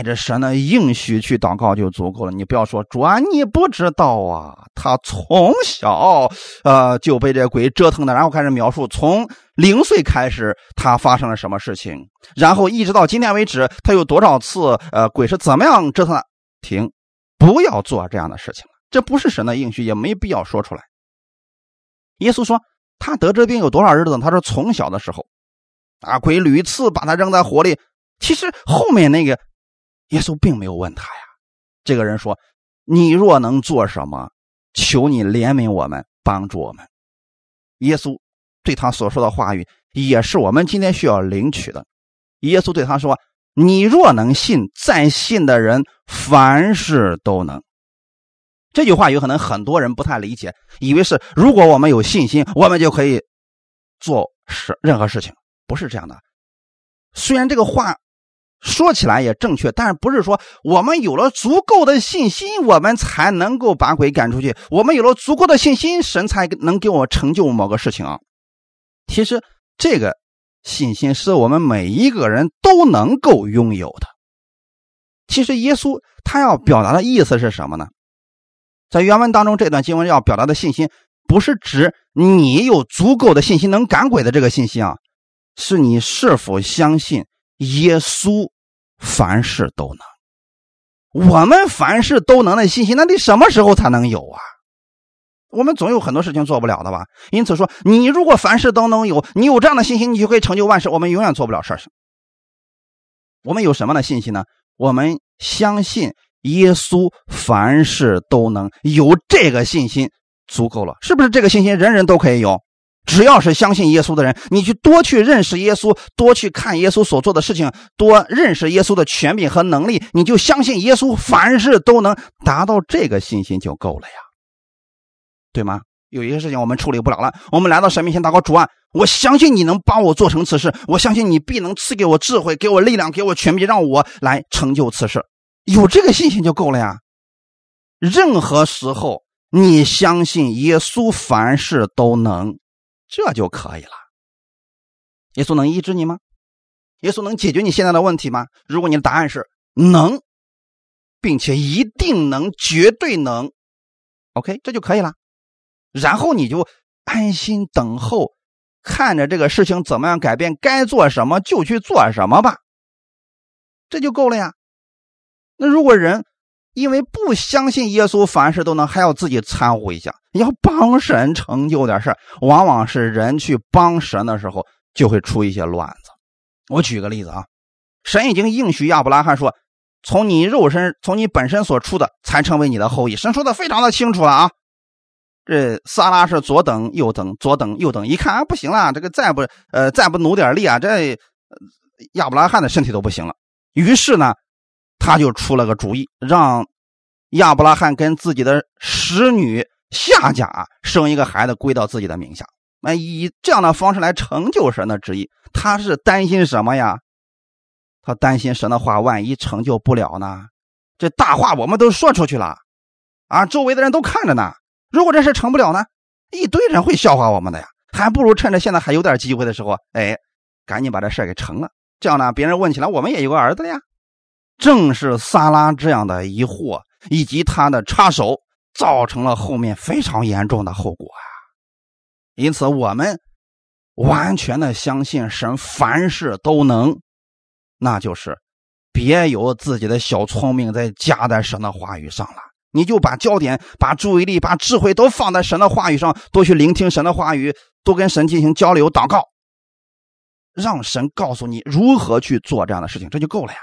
带着神的应许去祷告就足够了。你不要说主啊，你不知道啊，他从小呃就被这鬼折腾的，然后开始描述从零岁开始他发生了什么事情，然后一直到今天为止他有多少次呃鬼是怎么样折腾的。停，不要做这样的事情了，这不是神的应许，也没必要说出来。耶稣说。他得这病有多少日子？他说从小的时候，啊，鬼屡次把他扔在火里。其实后面那个耶稣并没有问他呀。这个人说：“你若能做什么，求你怜悯我们，帮助我们。”耶稣对他所说的话语，也是我们今天需要领取的。耶稣对他说：“你若能信，再信的人凡事都能。”这句话有可能很多人不太理解，以为是如果我们有信心，我们就可以做事任何事情，不是这样的。虽然这个话说起来也正确，但是不是说我们有了足够的信心，我们才能够把鬼赶出去？我们有了足够的信心，神才能给我成就某个事情啊。其实这个信心是我们每一个人都能够拥有的。其实耶稣他要表达的意思是什么呢？在原文当中，这段经文要表达的信心，不是指你有足够的信心能赶鬼的这个信心啊，是你是否相信耶稣凡事都能。我们凡事都能的信心，那得什么时候才能有啊？我们总有很多事情做不了的吧？因此说，你如果凡事都能有，你有这样的信心，你就可以成就万事。我们永远做不了事情。我们有什么的信心呢？我们相信。耶稣凡事都能有这个信心足够了，是不是？这个信心人人都可以有，只要是相信耶稣的人，你去多去认识耶稣，多去看耶稣所做的事情，多认识耶稣的权柄和能力，你就相信耶稣凡事都能达到这个信心就够了呀，对吗？有一些事情我们处理不了了，我们来到神面前祷告主啊，我相信你能帮我做成此事，我相信你必能赐给我智慧，给我力量，给我权柄，让我来成就此事。有这个信心就够了呀！任何时候，你相信耶稣凡事都能，这就可以了。耶稣能医治你吗？耶稣能解决你现在的问题吗？如果你的答案是能，并且一定能、绝对能，OK，这就可以了。然后你就安心等候，看着这个事情怎么样改变，该做什么就去做什么吧，这就够了呀。那如果人因为不相信耶稣凡事都能，还要自己掺和一下，要帮神成就点事往往是人去帮神的时候就会出一些乱子。我举个例子啊，神已经应许亚伯拉罕说：“从你肉身，从你本身所出的，才成为你的后裔。”神说的非常的清楚了啊。这撒拉是左等右等，左等右等，一看啊不行了，这个再不呃再不努点力啊，这亚伯拉罕的身体都不行了。于是呢。他就出了个主意，让亚伯拉罕跟自己的使女夏甲生一个孩子归到自己的名下，那以这样的方式来成就神的旨意。他是担心什么呀？他担心神的话万一成就不了呢？这大话我们都说出去了，啊，周围的人都看着呢。如果这事成不了呢？一堆人会笑话我们的呀。还不如趁着现在还有点机会的时候，哎，赶紧把这事给成了。这样呢，别人问起来，我们也有个儿子了呀。正是萨拉这样的疑惑以及他的插手，造成了后面非常严重的后果啊！因此，我们完全的相信神凡事都能，那就是别有自己的小聪明在加在神的话语上了。你就把焦点、把注意力、把智慧都放在神的话语上，多去聆听神的话语，多跟神进行交流、祷告。让神告诉你如何去做这样的事情，这就够了呀。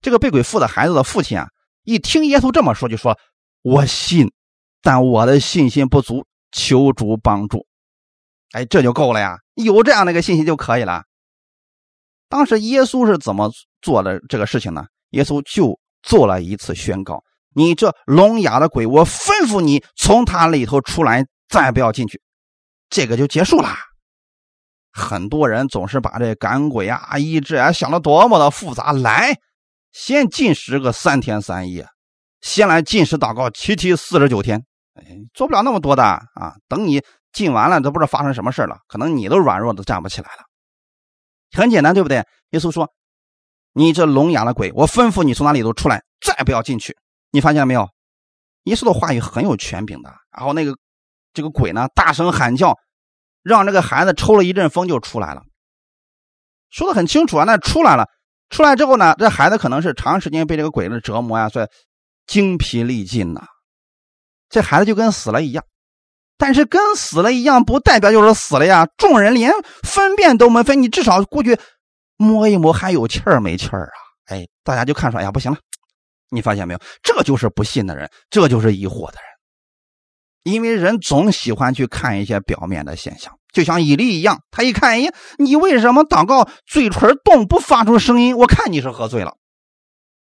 这个被鬼附的孩子的父亲啊，一听耶稣这么说，就说：“我信，但我的信心不足，求主帮助。”哎，这就够了呀，有这样的一个信心就可以了。当时耶稣是怎么做的这个事情呢？耶稣就做了一次宣告：“你这聋哑的鬼，我吩咐你从他里头出来，再不要进去。”这个就结束了。很多人总是把这赶鬼啊、医治啊想的多么的复杂。来，先禁食个三天三夜，先来禁食祷告七七四十九天。哎，做不了那么多的啊！等你。禁完了都不知道发生什么事了，可能你都软弱的站不起来了。很简单，对不对？耶稣说：“你这聋哑的鬼，我吩咐你从哪里都出来，再不要进去。”你发现了没有？耶稣的话语很有权柄的。然后那个这个鬼呢，大声喊叫，让这个孩子抽了一阵风就出来了。说的很清楚啊，那出来了，出来之后呢，这孩子可能是长时间被这个鬼的折磨呀，所以精疲力尽呐。这孩子就跟死了一样。但是跟死了一样，不代表就是死了呀。众人连分辨都没分，你至少过去摸一摸，还有气儿没气儿啊？哎，大家就看出来呀，不行了。你发现没有？这就是不信的人，这就是疑惑的人。因为人总喜欢去看一些表面的现象，就像以利一样，他一看，哎，你为什么祷告嘴唇动不发出声音？我看你是喝醉了。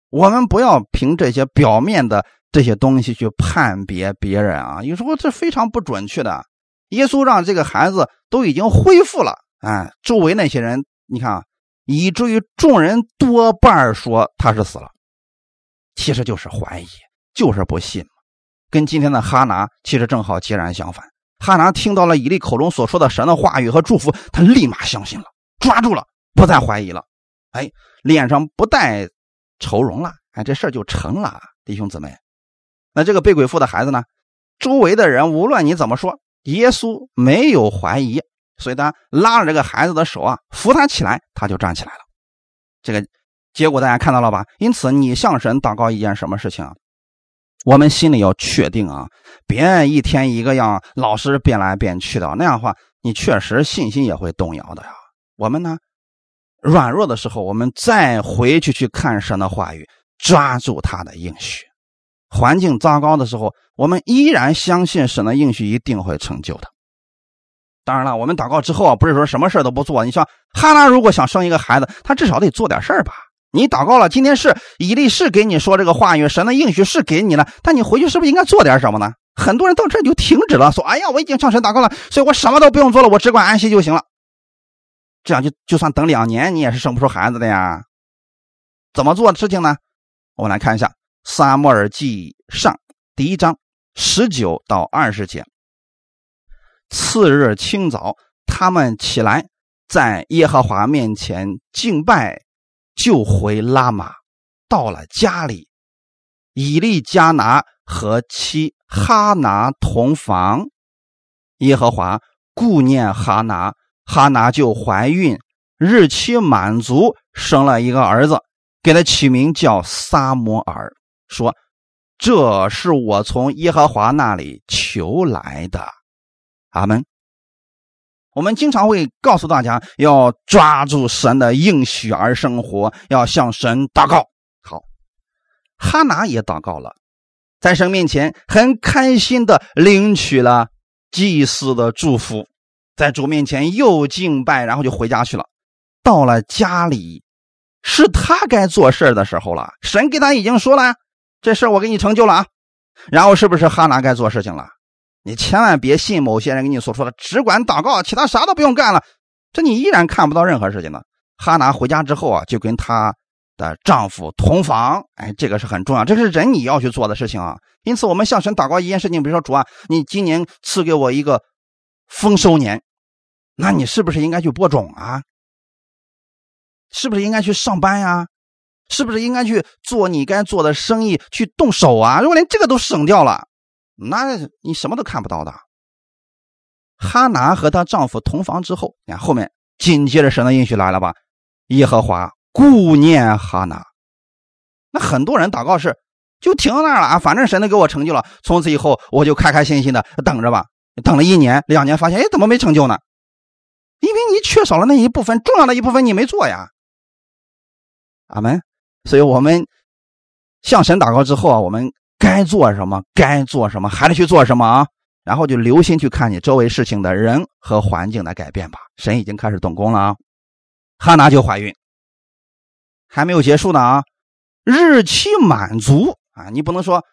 我们不要凭这些表面的。这些东西去判别别人啊，有时候这非常不准确的。耶稣让这个孩子都已经恢复了，哎，周围那些人，你看啊，以至于众人多半说他是死了，其实就是怀疑，就是不信跟今天的哈拿其实正好截然相反。哈拿听到了以利口中所说的神的话语和祝福，他立马相信了，抓住了，不再怀疑了，哎，脸上不带愁容了，哎，这事就成了，弟兄姊妹。那这个被鬼附的孩子呢？周围的人无论你怎么说，耶稣没有怀疑，所以他拉着这个孩子的手啊，扶他起来，他就站起来了。这个结果大家看到了吧？因此，你向神祷告一件什么事情啊？我们心里要确定啊，别一天一个样，老是变来变去的，那样的话，你确实信心也会动摇的呀。我们呢，软弱的时候，我们再回去去看神的话语，抓住他的应许。环境糟糕的时候，我们依然相信神的应许一定会成就的。当然了，我们祷告之后啊，不是说什么事都不做。你像哈拉，如果想生一个孩子，他至少得做点事儿吧？你祷告了，今天是以利是给你说这个话语，神的应许是给你了，但你回去是不是应该做点什么呢？很多人到这就停止了，说：“哎呀，我已经向神祷告了，所以我什么都不用做了，我只管安息就行了。”这样就就算等两年，你也是生不出孩子的呀。怎么做事情呢？我们来看一下。撒母耳记上第一章十九到二十节。次日清早，他们起来，在耶和华面前敬拜，就回拉玛。到了家里，以利加拿和妻哈拿同房。耶和华顾念哈拿，哈拿就怀孕，日期满足，生了一个儿子，给他起名叫撒摩尔。说：“这是我从耶和华那里求来的。”阿门。我们经常会告诉大家要抓住神的应许而生活，要向神祷告。好，哈拿也祷告了，在神面前很开心的领取了祭司的祝福，在主面前又敬拜，然后就回家去了。到了家里，是他该做事的时候了。神给他已经说了。这事我给你成就了啊，然后是不是哈拿该做事情了？你千万别信某些人给你所说的，只管祷告，其他啥都不用干了。这你依然看不到任何事情呢。哈拿回家之后啊，就跟她的丈夫同房，哎，这个是很重要，这是人你要去做的事情啊。因此，我们向神祷告一件事情，比如说主啊，你今年赐给我一个丰收年，那你是不是应该去播种啊？是不是应该去上班呀？是不是应该去做你该做的生意，去动手啊？如果连这个都省掉了，那你什么都看不到的。哈拿和她丈夫同房之后，你看后面紧接着神的应许来了吧？耶和华顾念哈拿。那很多人祷告是就停在那儿了啊，反正神都给我成就了，从此以后我就开开心心的等着吧。等了一年两年，发现哎怎么没成就呢？因为你缺少了那一部分重要的一部分，你没做呀。阿门。所以我们向神祷告之后啊，我们该做什么，该做什么，还得去做什么啊。然后就留心去看你周围事情的人和环境的改变吧。神已经开始动工了啊。哈拿就怀孕，还没有结束呢啊，日期满足啊，你不能说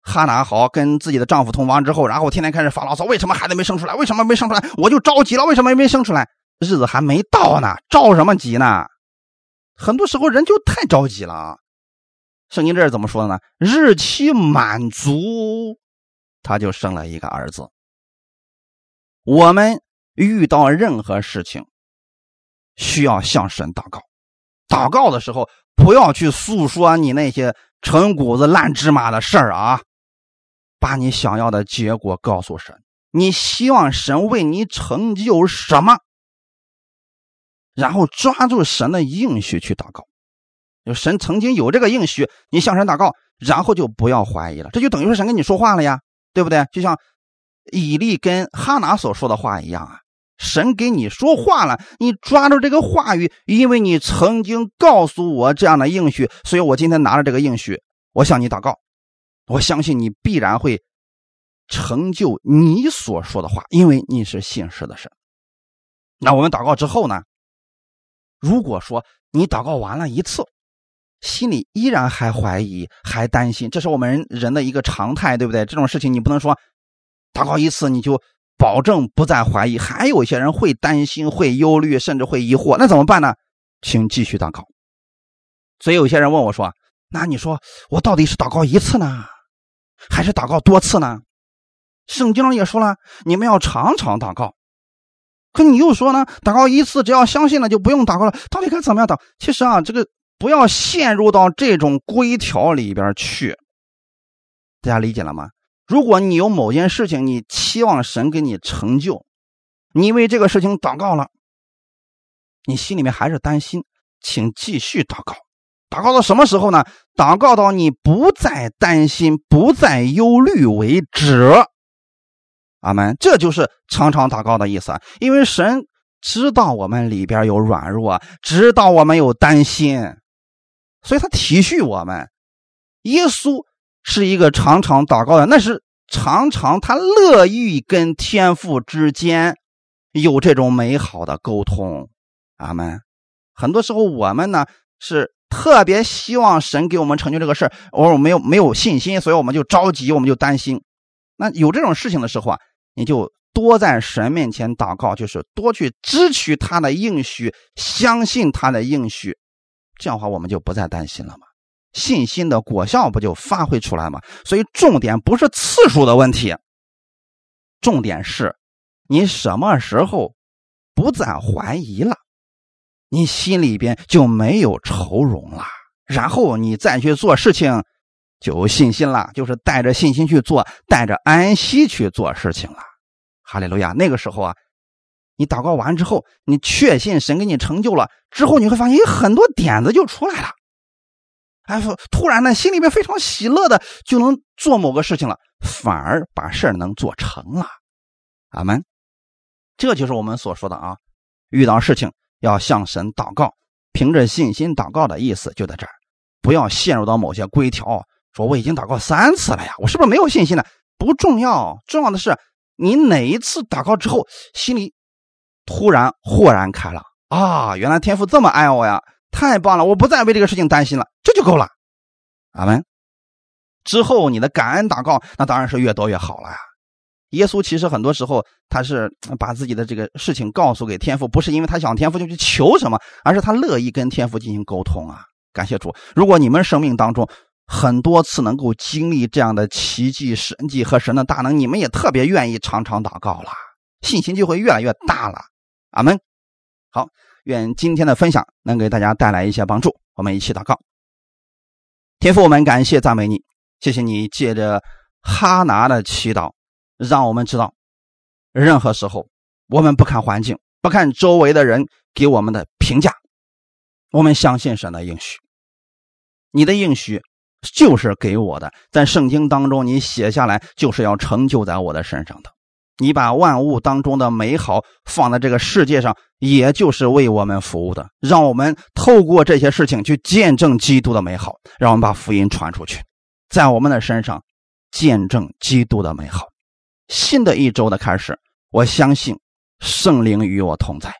哈拿好跟自己的丈夫同房之后，然后天天开始发牢骚，为什么孩子没生出来？为什么没生出来？我就着急了，为什么没生出来？日子还没到呢，着什么急呢？很多时候人就太着急了啊。圣经这是怎么说的呢？日期满足，他就生了一个儿子。我们遇到任何事情。需要向神祷告，祷告的时候不要去诉说你那些陈谷子烂芝麻的事儿啊，把你想要的结果告诉神，你希望神为你成就什么，然后抓住神的应许去祷告。就神曾经有这个应许，你向神祷告，然后就不要怀疑了，这就等于说神跟你说话了呀，对不对？就像以利跟哈拿所说的话一样啊。神给你说话了，你抓住这个话语，因为你曾经告诉我这样的应许，所以我今天拿着这个应许，我向你祷告，我相信你必然会成就你所说的话，因为你是信实的神。那我们祷告之后呢？如果说你祷告完了一次，心里依然还怀疑、还担心，这是我们人的一个常态，对不对？这种事情你不能说祷告一次你就。保证不再怀疑，还有一些人会担心、会忧虑，甚至会疑惑，那怎么办呢？请继续祷告。所以有些人问我说：“那你说我到底是祷告一次呢，还是祷告多次呢？”圣经上也说了，你们要常常祷告。可你又说呢，祷告一次只要相信了就不用祷告了，到底该怎么样祷？其实啊，这个不要陷入到这种规条里边去。大家理解了吗？如果你有某件事情，你期望神给你成就，你为这个事情祷告了，你心里面还是担心，请继续祷告。祷告到什么时候呢？祷告到你不再担心、不再忧虑为止。阿门。这就是常常祷告的意思。因为神知道我们里边有软弱，知道我们有担心，所以他体恤我们。耶稣。是一个常常祷告的，那是常常他乐意跟天父之间有这种美好的沟通。阿门。很多时候我们呢是特别希望神给我们成就这个事儿，我没有没有信心，所以我们就着急，我们就担心。那有这种事情的时候啊，你就多在神面前祷告，就是多去支取他的应许，相信他的应许，这样的话我们就不再担心了嘛。信心的果效不就发挥出来吗？所以重点不是次数的问题，重点是你什么时候不再怀疑了，你心里边就没有愁容了，然后你再去做事情就有信心了，就是带着信心去做，带着安息去做事情了。哈利路亚！那个时候啊，你祷告完之后，你确信神给你成就了之后，你会发现有很多点子就出来了。哎，突然呢，心里面非常喜乐的，就能做某个事情了，反而把事儿能做成了。阿门。这就是我们所说的啊，遇到事情要向神祷告，凭着信心祷告的意思就在这儿，不要陷入到某些规条，说我已经祷告三次了呀，我是不是没有信心呢？不重要，重要的是你哪一次祷告之后，心里突然豁然开朗啊，原来天父这么爱我呀。太棒了！我不再为这个事情担心了，这就够了。阿门。之后你的感恩祷告，那当然是越多越好了呀。耶稣其实很多时候他是把自己的这个事情告诉给天父，不是因为他想天父就去求什么，而是他乐意跟天父进行沟通啊。感谢主！如果你们生命当中很多次能够经历这样的奇迹、神迹和神的大能，你们也特别愿意常常祷告了，信心就会越来越大了。阿门。好。愿今天的分享能给大家带来一些帮助。我们一起祷告，天父，我们感谢赞美你，谢谢你借着哈拿的祈祷，让我们知道，任何时候我们不看环境，不看周围的人给我们的评价，我们相信神的应许。你的应许就是给我的，在圣经当中你写下来，就是要成就在我的身上的。你把万物当中的美好放在这个世界上，也就是为我们服务的。让我们透过这些事情去见证基督的美好，让我们把福音传出去，在我们的身上见证基督的美好。新的一周的开始，我相信圣灵与我同在，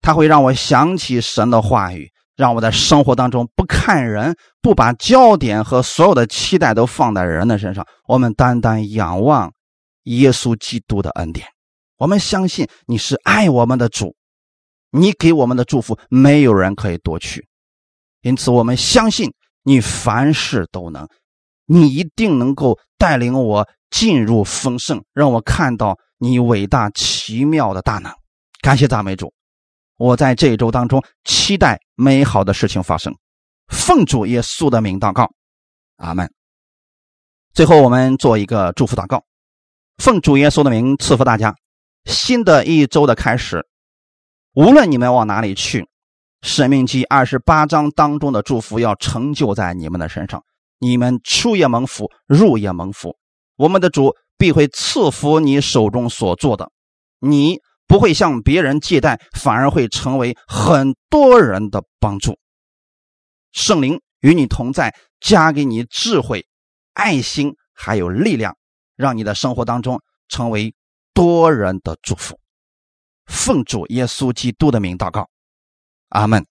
他会让我想起神的话语，让我在生活当中不看人，不把焦点和所有的期待都放在人的身上，我们单单仰望。耶稣基督的恩典，我们相信你是爱我们的主，你给我们的祝福没有人可以夺去，因此我们相信你凡事都能，你一定能够带领我进入丰盛，让我看到你伟大奇妙的大能。感谢赞美主，我在这一周当中期待美好的事情发生，奉主耶稣的名祷告，阿门。最后，我们做一个祝福祷告。奉主耶稣的名赐福大家，新的一周的开始，无论你们往哪里去，《生命记》二十八章当中的祝福要成就在你们的身上。你们出也蒙福，入也蒙福。我们的主必会赐福你手中所做的，你不会向别人借贷，反而会成为很多人的帮助。圣灵与你同在，加给你智慧、爱心还有力量。让你的生活当中成为多人的祝福，奉主耶稣基督的名祷告，阿门。